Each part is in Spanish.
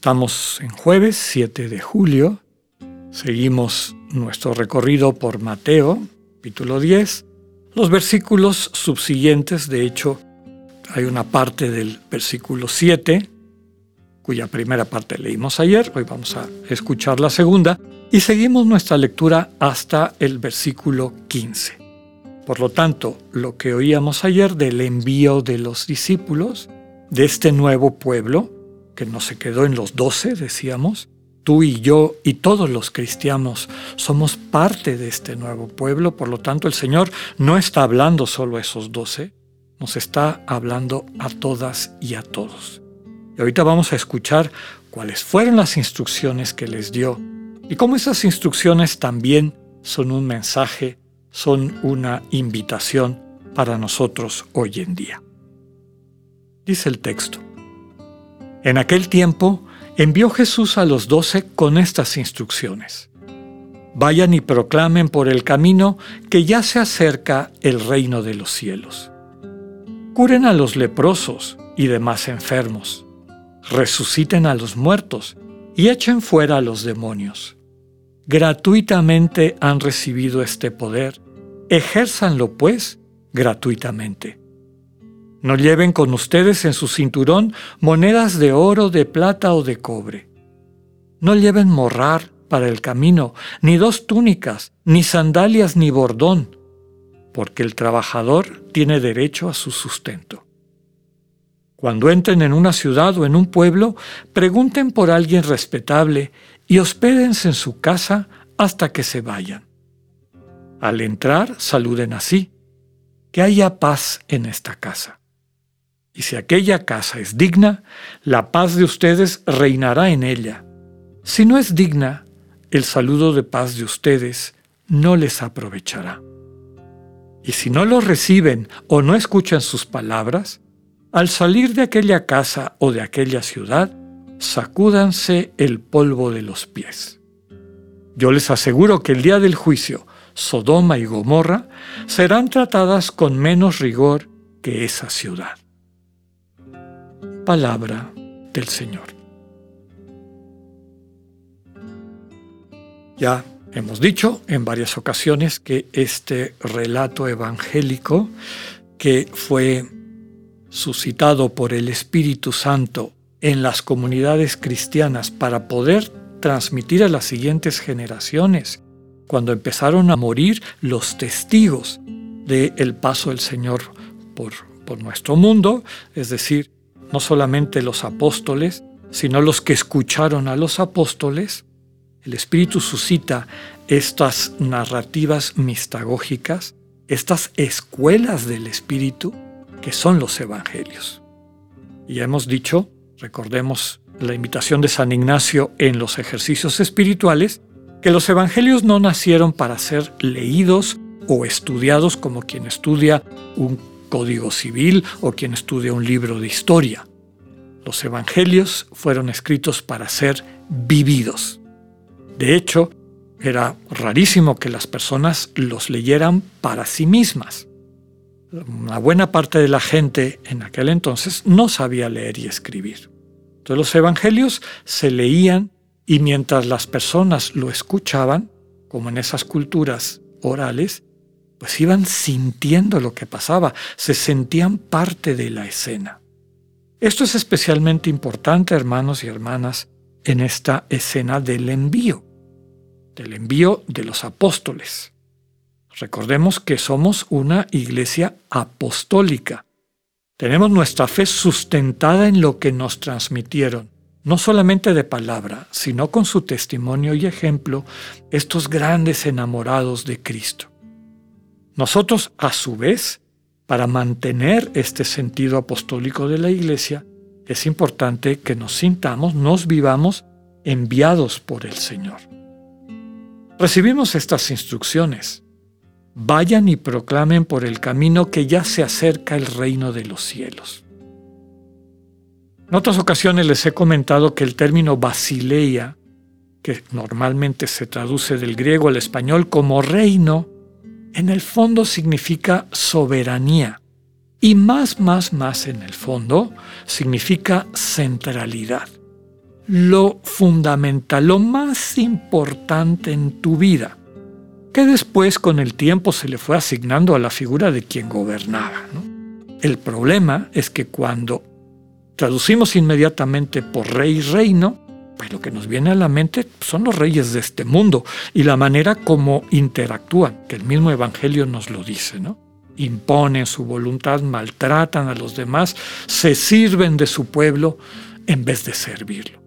Estamos en jueves 7 de julio. Seguimos nuestro recorrido por Mateo, capítulo 10. Los versículos subsiguientes, de hecho, hay una parte del versículo 7, cuya primera parte leímos ayer, hoy vamos a escuchar la segunda, y seguimos nuestra lectura hasta el versículo 15. Por lo tanto, lo que oíamos ayer del envío de los discípulos, de este nuevo pueblo, que no se quedó en los doce, decíamos, tú y yo y todos los cristianos somos parte de este nuevo pueblo, por lo tanto el Señor no está hablando solo a esos doce, nos está hablando a todas y a todos. Y ahorita vamos a escuchar cuáles fueron las instrucciones que les dio y cómo esas instrucciones también son un mensaje son una invitación para nosotros hoy en día. Dice el texto. En aquel tiempo envió Jesús a los doce con estas instrucciones. Vayan y proclamen por el camino que ya se acerca el reino de los cielos. Curen a los leprosos y demás enfermos. Resuciten a los muertos y echen fuera a los demonios gratuitamente han recibido este poder, ejérzanlo pues gratuitamente. No lleven con ustedes en su cinturón monedas de oro, de plata o de cobre. No lleven morrar para el camino, ni dos túnicas, ni sandalias, ni bordón, porque el trabajador tiene derecho a su sustento. Cuando entren en una ciudad o en un pueblo, pregunten por alguien respetable y hospédense en su casa hasta que se vayan. Al entrar, saluden así, que haya paz en esta casa. Y si aquella casa es digna, la paz de ustedes reinará en ella. Si no es digna, el saludo de paz de ustedes no les aprovechará. Y si no lo reciben o no escuchan sus palabras, al salir de aquella casa o de aquella ciudad, sacúdanse el polvo de los pies. Yo les aseguro que el día del juicio, Sodoma y Gomorra serán tratadas con menos rigor que esa ciudad. Palabra del Señor. Ya hemos dicho en varias ocasiones que este relato evangélico que fue suscitado por el Espíritu Santo en las comunidades cristianas para poder transmitir a las siguientes generaciones, cuando empezaron a morir los testigos del paso del Señor por, por nuestro mundo, es decir, no solamente los apóstoles, sino los que escucharon a los apóstoles, el Espíritu suscita estas narrativas mistagógicas, estas escuelas del Espíritu, que son los evangelios. Y hemos dicho recordemos la invitación de San Ignacio en los ejercicios espirituales, que los evangelios no nacieron para ser leídos o estudiados como quien estudia un código civil o quien estudia un libro de historia. Los evangelios fueron escritos para ser vividos. De hecho, era rarísimo que las personas los leyeran para sí mismas. Una buena parte de la gente en aquel entonces no sabía leer y escribir. Entonces los evangelios se leían y mientras las personas lo escuchaban, como en esas culturas orales, pues iban sintiendo lo que pasaba, se sentían parte de la escena. Esto es especialmente importante, hermanos y hermanas, en esta escena del envío, del envío de los apóstoles. Recordemos que somos una iglesia apostólica, tenemos nuestra fe sustentada en lo que nos transmitieron, no solamente de palabra, sino con su testimonio y ejemplo, estos grandes enamorados de Cristo. Nosotros, a su vez, para mantener este sentido apostólico de la Iglesia, es importante que nos sintamos, nos vivamos enviados por el Señor. Recibimos estas instrucciones. Vayan y proclamen por el camino que ya se acerca el reino de los cielos. En otras ocasiones les he comentado que el término basileia, que normalmente se traduce del griego al español como reino, en el fondo significa soberanía. Y más, más, más en el fondo significa centralidad. Lo fundamental, lo más importante en tu vida, que después con el tiempo se le fue asignando a la figura de quien gobernaba. El problema es que cuando traducimos inmediatamente por rey y reino, pues lo que nos viene a la mente son los reyes de este mundo y la manera como interactúan, que el mismo Evangelio nos lo dice, ¿no? Imponen su voluntad, maltratan a los demás, se sirven de su pueblo en vez de servirlo.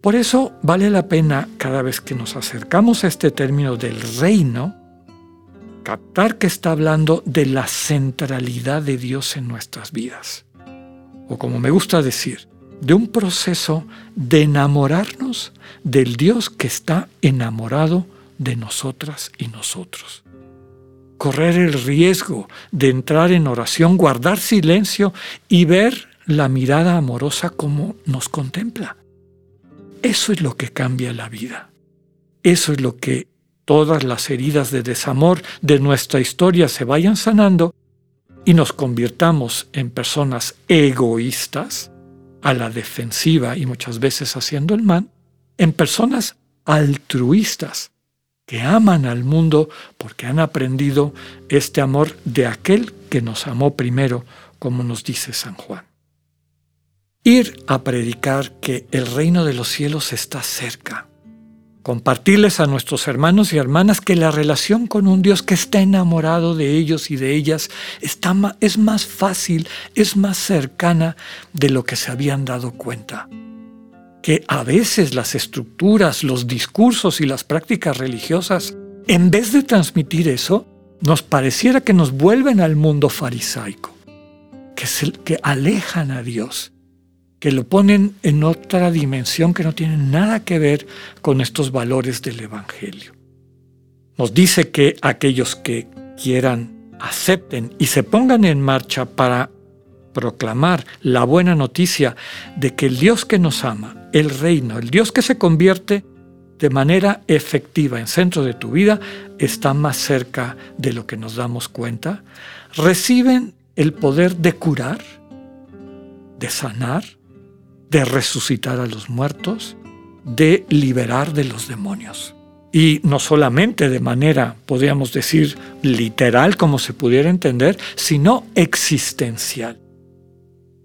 Por eso vale la pena cada vez que nos acercamos a este término del reino, captar que está hablando de la centralidad de Dios en nuestras vidas. O como me gusta decir, de un proceso de enamorarnos del Dios que está enamorado de nosotras y nosotros. Correr el riesgo de entrar en oración, guardar silencio y ver la mirada amorosa como nos contempla. Eso es lo que cambia la vida. Eso es lo que todas las heridas de desamor de nuestra historia se vayan sanando y nos convirtamos en personas egoístas a la defensiva y muchas veces haciendo el mal, en personas altruistas que aman al mundo porque han aprendido este amor de aquel que nos amó primero, como nos dice San Juan. Ir a predicar que el reino de los cielos está cerca compartirles a nuestros hermanos y hermanas que la relación con un Dios que está enamorado de ellos y de ellas está es más fácil, es más cercana de lo que se habían dado cuenta. Que a veces las estructuras, los discursos y las prácticas religiosas, en vez de transmitir eso, nos pareciera que nos vuelven al mundo farisaico, que, que alejan a Dios que lo ponen en otra dimensión que no tiene nada que ver con estos valores del Evangelio. Nos dice que aquellos que quieran, acepten y se pongan en marcha para proclamar la buena noticia de que el Dios que nos ama, el reino, el Dios que se convierte de manera efectiva en centro de tu vida, está más cerca de lo que nos damos cuenta, reciben el poder de curar, de sanar, de resucitar a los muertos, de liberar de los demonios. Y no solamente de manera, podríamos decir, literal, como se pudiera entender, sino existencial.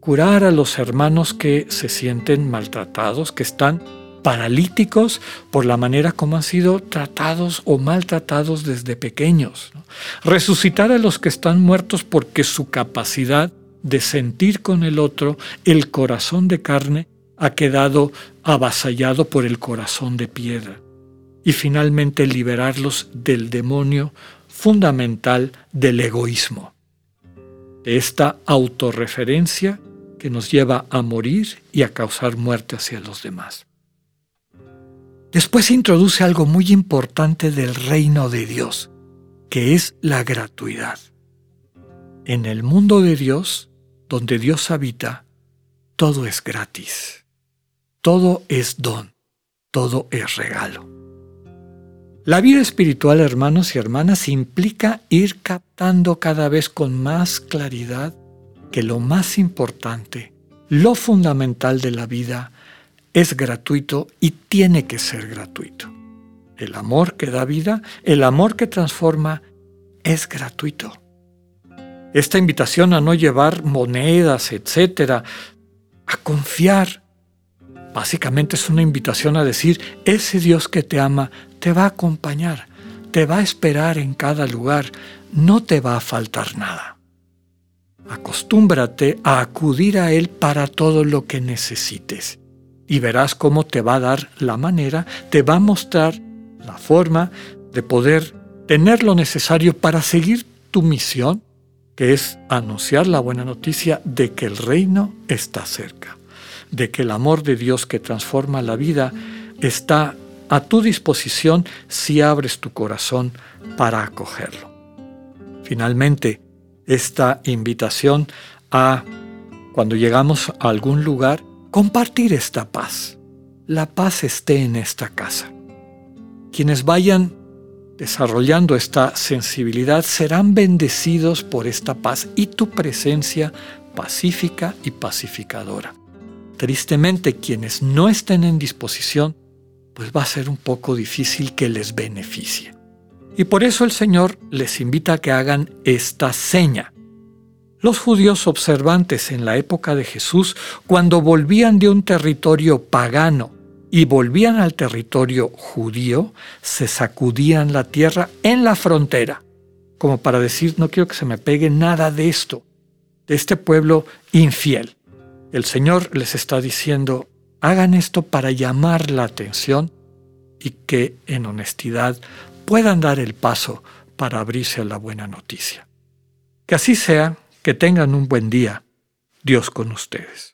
Curar a los hermanos que se sienten maltratados, que están paralíticos por la manera como han sido tratados o maltratados desde pequeños. Resucitar a los que están muertos porque su capacidad de sentir con el otro, el corazón de carne ha quedado avasallado por el corazón de piedra. Y finalmente liberarlos del demonio fundamental del egoísmo, esta autorreferencia que nos lleva a morir y a causar muerte hacia los demás. Después introduce algo muy importante del reino de Dios, que es la gratuidad. En el mundo de Dios, donde Dios habita, todo es gratis, todo es don, todo es regalo. La vida espiritual, hermanos y hermanas, implica ir captando cada vez con más claridad que lo más importante, lo fundamental de la vida, es gratuito y tiene que ser gratuito. El amor que da vida, el amor que transforma, es gratuito esta invitación a no llevar monedas, etcétera, a confiar. Básicamente es una invitación a decir, ese Dios que te ama te va a acompañar, te va a esperar en cada lugar, no te va a faltar nada. Acostúmbrate a acudir a Él para todo lo que necesites y verás cómo te va a dar la manera, te va a mostrar la forma de poder tener lo necesario para seguir tu misión que es anunciar la buena noticia de que el reino está cerca. de que el amor de Dios que transforma la vida está a tu disposición si abres tu corazón para acogerlo. Finalmente, esta invitación a, cuando llegamos a algún lugar, compartir esta paz. La paz esté en esta casa. Quienes vayan desarrollando esta sensibilidad serán bendecidos por esta paz y tu presencia pacífica y pacificadora. Tristemente, quienes no estén en disposición, pues va a ser un poco difícil que les beneficie. Y por eso el Señor les invita a que hagan esta seña. Los judíos observantes en la época de Jesús, cuando volvían de un territorio pagano y volvían al territorio judío, se sacudían la tierra en la frontera, como para decir, no quiero que se me pegue nada de esto, de este pueblo infiel. El Señor les está diciendo, hagan esto para llamar la atención y que en honestidad puedan dar el paso para abrirse a la buena noticia. Que así sea, que tengan un buen día. Dios con ustedes.